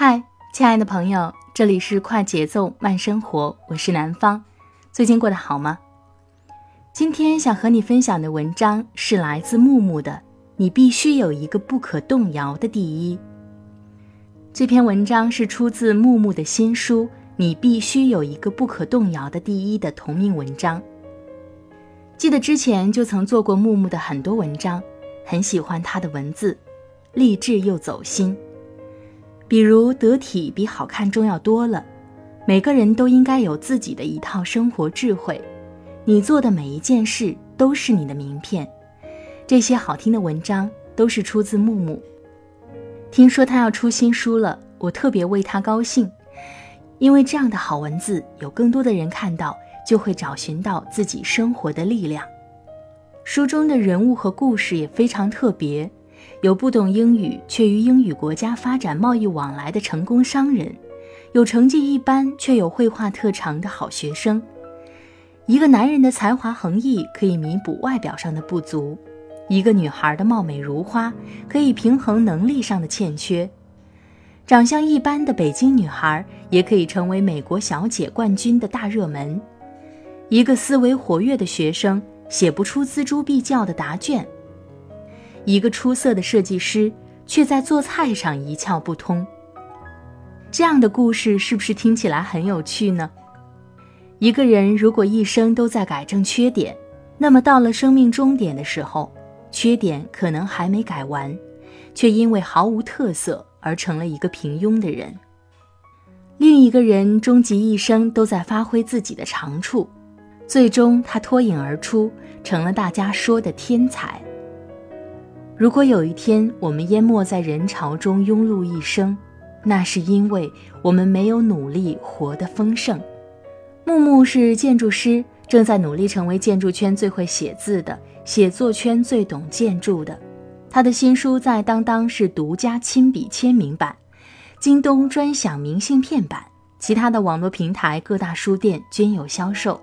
嗨，亲爱的朋友，这里是快节奏慢生活，我是南方。最近过得好吗？今天想和你分享的文章是来自木木的《你必须有一个不可动摇的第一》。这篇文章是出自木木的新书《你必须有一个不可动摇的第一》的同名文章。记得之前就曾做过木木的很多文章，很喜欢他的文字，励志又走心。比如得体比好看重要多了，每个人都应该有自己的一套生活智慧，你做的每一件事都是你的名片。这些好听的文章都是出自木木。听说他要出新书了，我特别为他高兴，因为这样的好文字有更多的人看到。就会找寻到自己生活的力量。书中的人物和故事也非常特别，有不懂英语却于英语国家发展贸易往来的成功商人，有成绩一般却有绘画特长的好学生。一个男人的才华横溢可以弥补外表上的不足，一个女孩的貌美如花可以平衡能力上的欠缺。长相一般的北京女孩也可以成为美国小姐冠军的大热门。一个思维活跃的学生写不出锱铢必较的答卷，一个出色的设计师却在做菜上一窍不通。这样的故事是不是听起来很有趣呢？一个人如果一生都在改正缺点，那么到了生命终点的时候，缺点可能还没改完，却因为毫无特色而成了一个平庸的人。另一个人终其一生都在发挥自己的长处。最终，他脱颖而出，成了大家说的天才。如果有一天我们淹没在人潮中，庸碌一生，那是因为我们没有努力活得丰盛。木木是建筑师，正在努力成为建筑圈最会写字的，写作圈最懂建筑的。他的新书在当当是独家亲笔签名版，京东专享明信片版，其他的网络平台、各大书店均有销售。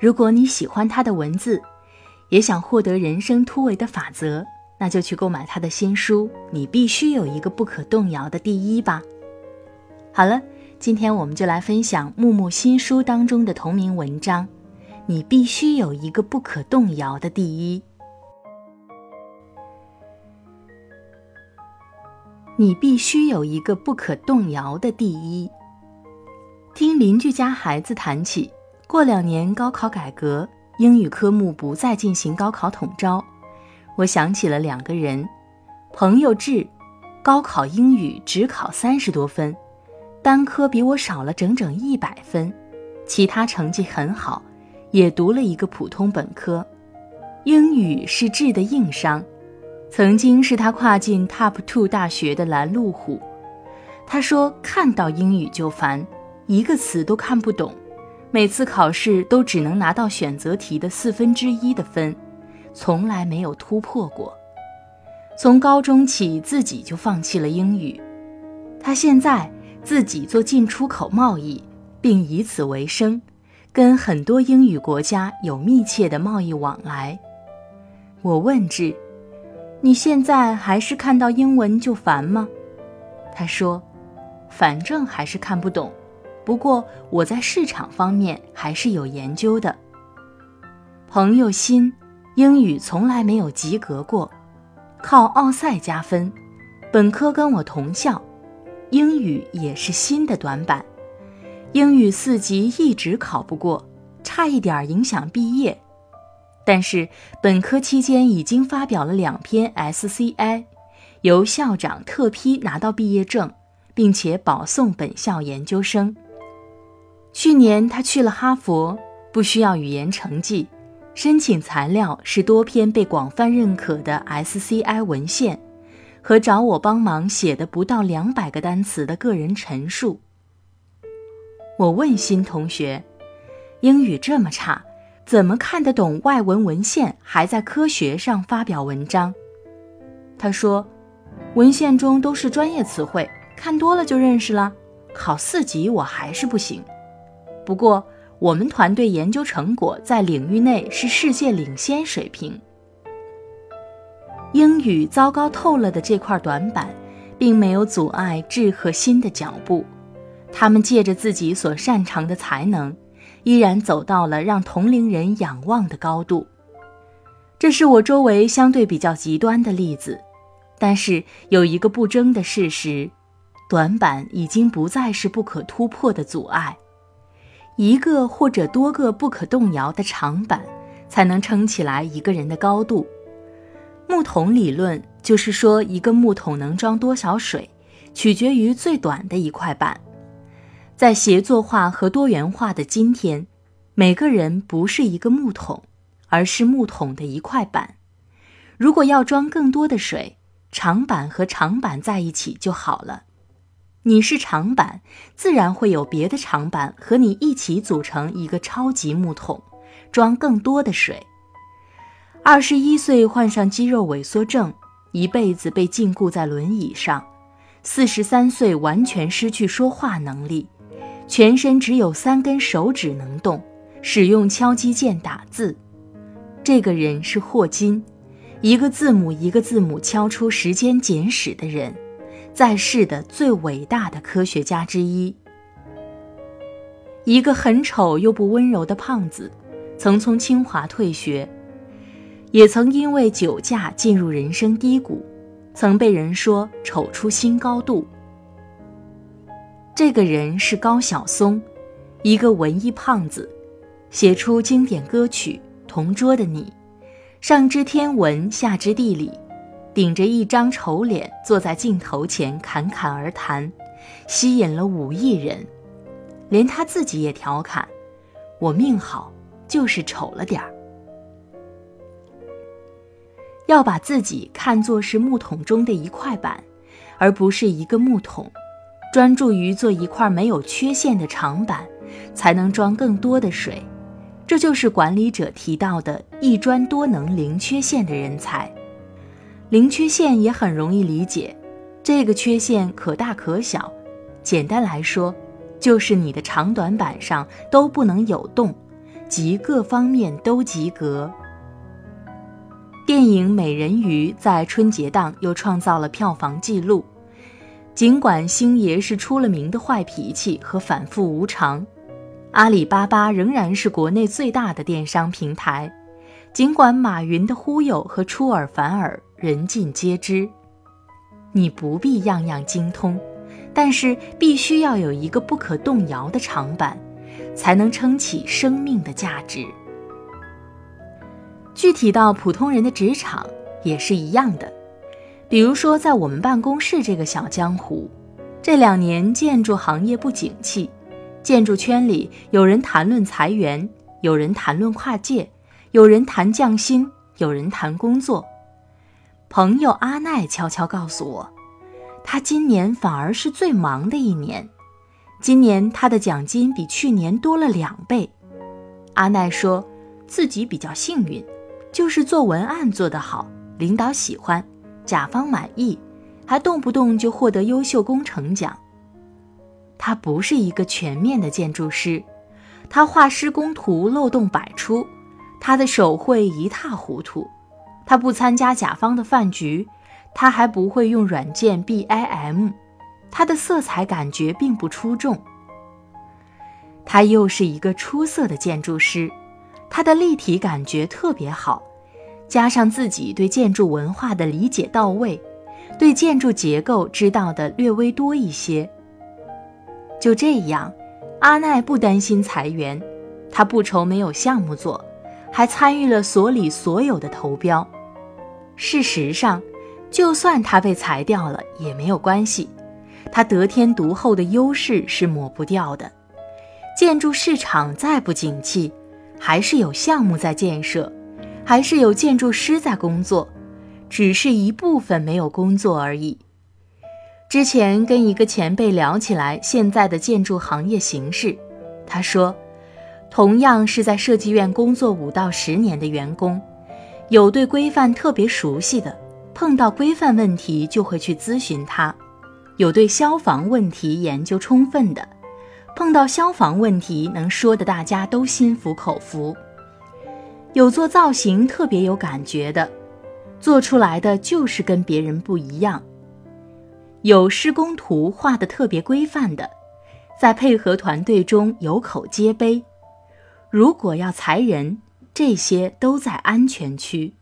如果你喜欢他的文字，也想获得人生突围的法则，那就去购买他的新书。你必须有一个不可动摇的第一吧。好了，今天我们就来分享木木新书当中的同名文章。你必须有一个不可动摇的第一。你必须有一个不可动摇的第一。听邻居家孩子谈起。过两年高考改革，英语科目不再进行高考统招，我想起了两个人，朋友志，高考英语只考三十多分，单科比我少了整整一百分，其他成绩很好，也读了一个普通本科，英语是志的硬伤，曾经是他跨进 Top Two 大学的拦路虎。他说看到英语就烦，一个词都看不懂。每次考试都只能拿到选择题的四分之一的分，从来没有突破过。从高中起自己就放弃了英语，他现在自己做进出口贸易，并以此为生，跟很多英语国家有密切的贸易往来。我问志：“你现在还是看到英文就烦吗？”他说：“反正还是看不懂。”不过我在市场方面还是有研究的，朋友心，英语从来没有及格过，靠奥赛加分。本科跟我同校，英语也是新的短板，英语四级一直考不过，差一点影响毕业。但是本科期间已经发表了两篇 SCI，由校长特批拿到毕业证，并且保送本校研究生。去年他去了哈佛，不需要语言成绩，申请材料是多篇被广泛认可的 SCI 文献，和找我帮忙写的不到两百个单词的个人陈述。我问新同学：“英语这么差，怎么看得懂外文文献，还在科学上发表文章？”他说：“文献中都是专业词汇，看多了就认识了。考四级我还是不行。”不过，我们团队研究成果在领域内是世界领先水平。英语糟糕透了的这块短板，并没有阻碍智和新的脚步。他们借着自己所擅长的才能，依然走到了让同龄人仰望的高度。这是我周围相对比较极端的例子，但是有一个不争的事实：短板已经不再是不可突破的阻碍。一个或者多个不可动摇的长板，才能撑起来一个人的高度。木桶理论就是说，一个木桶能装多少水，取决于最短的一块板。在协作化和多元化的今天，每个人不是一个木桶，而是木桶的一块板。如果要装更多的水，长板和长板在一起就好了。你是长板，自然会有别的长板和你一起组成一个超级木桶，装更多的水。二十一岁患上肌肉萎缩症，一辈子被禁锢在轮椅上；四十三岁完全失去说话能力，全身只有三根手指能动，使用敲击键打字。这个人是霍金，一个字母一个字母敲出《时间简史》的人。在世的最伟大的科学家之一，一个很丑又不温柔的胖子，曾从清华退学，也曾因为酒驾进入人生低谷，曾被人说丑出新高度。这个人是高晓松，一个文艺胖子，写出经典歌曲《同桌的你》，上知天文，下知地理。顶着一张丑脸坐在镜头前侃侃而谈，吸引了五亿人，连他自己也调侃：“我命好，就是丑了点儿。”要把自己看作是木桶中的一块板，而不是一个木桶，专注于做一块没有缺陷的长板，才能装更多的水。这就是管理者提到的“一专多能、零缺陷”的人才。零缺陷也很容易理解，这个缺陷可大可小。简单来说，就是你的长短板上都不能有洞，即各方面都及格。电影《美人鱼》在春节档又创造了票房纪录。尽管星爷是出了名的坏脾气和反复无常，阿里巴巴仍然是国内最大的电商平台。尽管马云的忽悠和出尔反尔。人尽皆知，你不必样样精通，但是必须要有一个不可动摇的长板，才能撑起生命的价值。具体到普通人的职场也是一样的，比如说在我们办公室这个小江湖，这两年建筑行业不景气，建筑圈里有人谈论裁员，有人谈论跨界，有人谈降薪，有人谈工作。朋友阿奈悄悄告诉我，他今年反而是最忙的一年。今年他的奖金比去年多了两倍。阿奈说自己比较幸运，就是做文案做得好，领导喜欢，甲方满意，还动不动就获得优秀工程奖。他不是一个全面的建筑师，他画施工图漏洞百出，他的手绘一塌糊涂。他不参加甲方的饭局，他还不会用软件 BIM，他的色彩感觉并不出众。他又是一个出色的建筑师，他的立体感觉特别好，加上自己对建筑文化的理解到位，对建筑结构知道的略微多一些。就这样，阿奈不担心裁员，他不愁没有项目做，还参与了所里所有的投标。事实上，就算他被裁掉了也没有关系，他得天独厚的优势是抹不掉的。建筑市场再不景气，还是有项目在建设，还是有建筑师在工作，只是一部分没有工作而已。之前跟一个前辈聊起来现在的建筑行业形势，他说，同样是在设计院工作五到十年的员工，有对规范特别熟悉的，碰到规范问题就会去咨询他；有对消防问题研究充分的。碰到消防问题能说的大家都心服口服，有做造型特别有感觉的，做出来的就是跟别人不一样。有施工图画的特别规范的，在配合团队中有口皆碑。如果要裁人，这些都在安全区。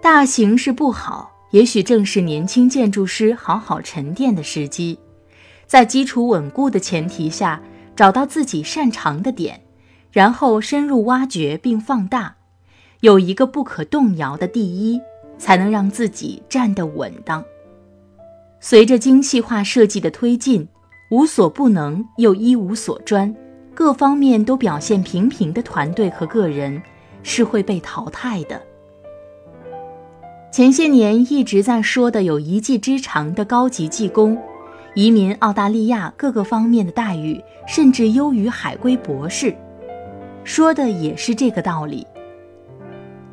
大形势不好，也许正是年轻建筑师好好沉淀的时机。在基础稳固的前提下，找到自己擅长的点，然后深入挖掘并放大，有一个不可动摇的第一，才能让自己站得稳当。随着精细化设计的推进，无所不能又一无所专，各方面都表现平平的团队和个人是会被淘汰的。前些年一直在说的有一技之长的高级技工。移民澳大利亚各个方面的待遇甚至优于海归博士，说的也是这个道理。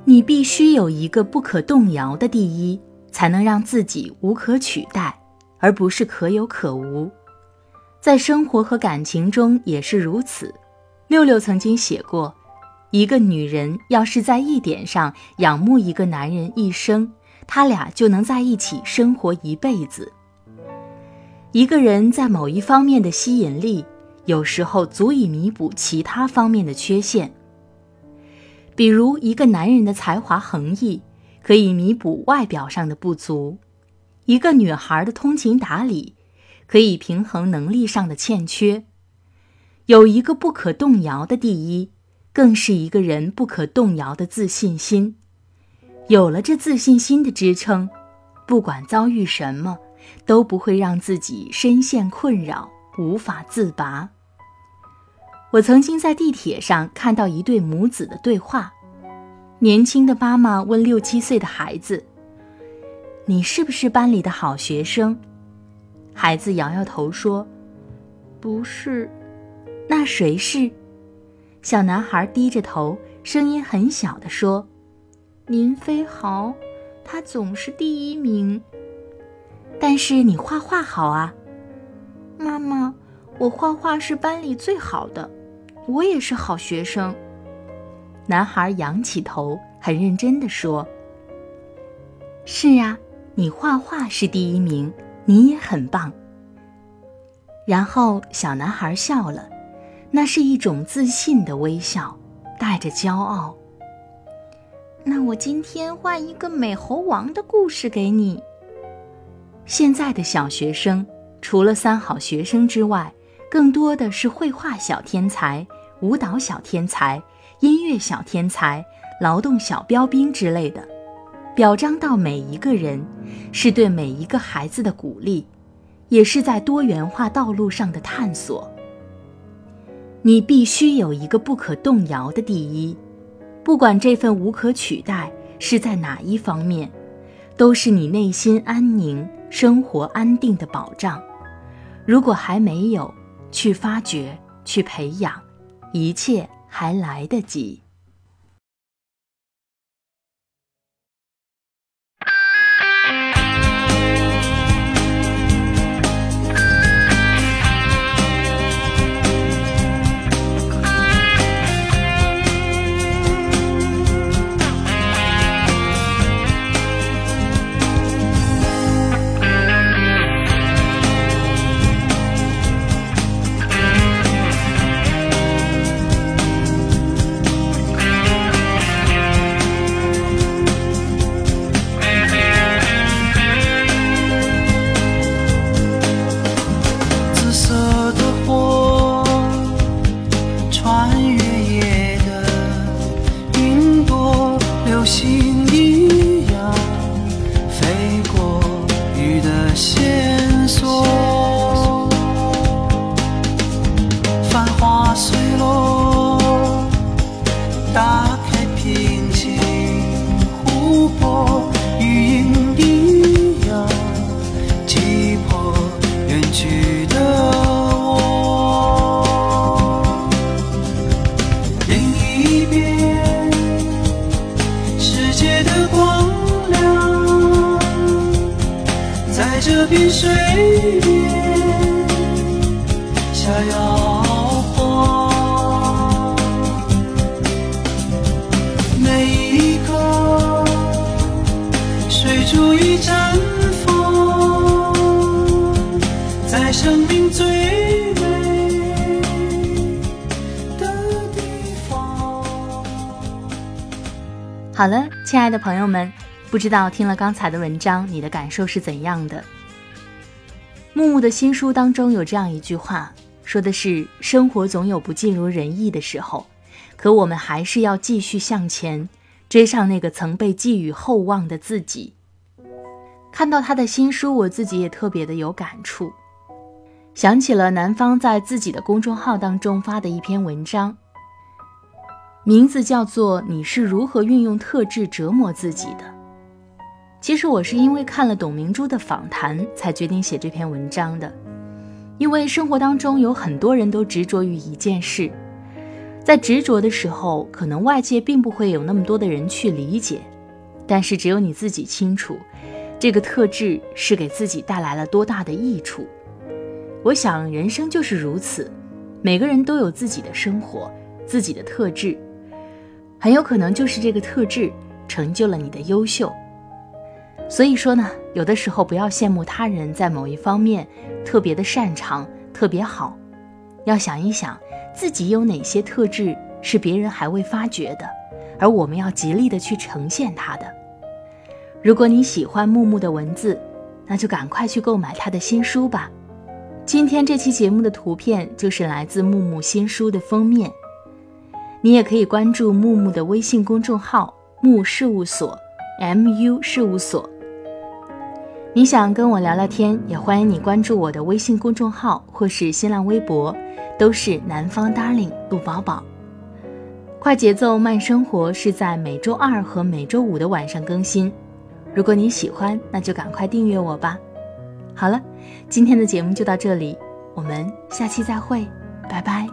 你必须有一个不可动摇的第一，才能让自己无可取代，而不是可有可无。在生活和感情中也是如此。六六曾经写过，一个女人要是在一点上仰慕一个男人一生，他俩就能在一起生活一辈子。一个人在某一方面的吸引力，有时候足以弥补其他方面的缺陷。比如，一个男人的才华横溢，可以弥补外表上的不足；一个女孩的通情达理，可以平衡能力上的欠缺。有一个不可动摇的第一，更是一个人不可动摇的自信心。有了这自信心的支撑，不管遭遇什么。都不会让自己深陷困扰，无法自拔。我曾经在地铁上看到一对母子的对话，年轻的妈妈问六七岁的孩子：“你是不是班里的好学生？”孩子摇摇头说：“不是。”那谁是？小男孩低着头，声音很小的说：“林飞豪，他总是第一名。”但是你画画好啊，妈妈，我画画是班里最好的，我也是好学生。男孩仰起头，很认真的说：“是啊，你画画是第一名，你也很棒。”然后小男孩笑了，那是一种自信的微笑，带着骄傲。那我今天画一个美猴王的故事给你。现在的小学生，除了三好学生之外，更多的是绘画小天才、舞蹈小天才、音乐小天才、劳动小标兵之类的。表彰到每一个人，是对每一个孩子的鼓励，也是在多元化道路上的探索。你必须有一个不可动摇的第一，不管这份无可取代是在哪一方面，都是你内心安宁。生活安定的保障，如果还没有，去发掘，去培养，一切还来得及。在生命最美的地方。好了，亲爱的朋友们，不知道听了刚才的文章，你的感受是怎样的？木木的新书当中有这样一句话，说的是：生活总有不尽如人意的时候，可我们还是要继续向前，追上那个曾被寄予厚望的自己。看到他的新书，我自己也特别的有感触，想起了南方在自己的公众号当中发的一篇文章。名字叫做《你是如何运用特质折磨自己的》。其实我是因为看了董明珠的访谈，才决定写这篇文章的。因为生活当中有很多人都执着于一件事，在执着的时候，可能外界并不会有那么多的人去理解，但是只有你自己清楚，这个特质是给自己带来了多大的益处。我想人生就是如此，每个人都有自己的生活，自己的特质。很有可能就是这个特质成就了你的优秀。所以说呢，有的时候不要羡慕他人在某一方面特别的擅长、特别好，要想一想自己有哪些特质是别人还未发掘的，而我们要极力的去呈现它的。如果你喜欢木木的文字，那就赶快去购买他的新书吧。今天这期节目的图片就是来自木木新书的封面。你也可以关注木木的微信公众号“木事务所 ”，M.U 事务所。你想跟我聊聊天，也欢迎你关注我的微信公众号或是新浪微博，都是南方 Darling 陆宝宝。快节奏慢生活是在每周二和每周五的晚上更新。如果你喜欢，那就赶快订阅我吧。好了，今天的节目就到这里，我们下期再会，拜拜。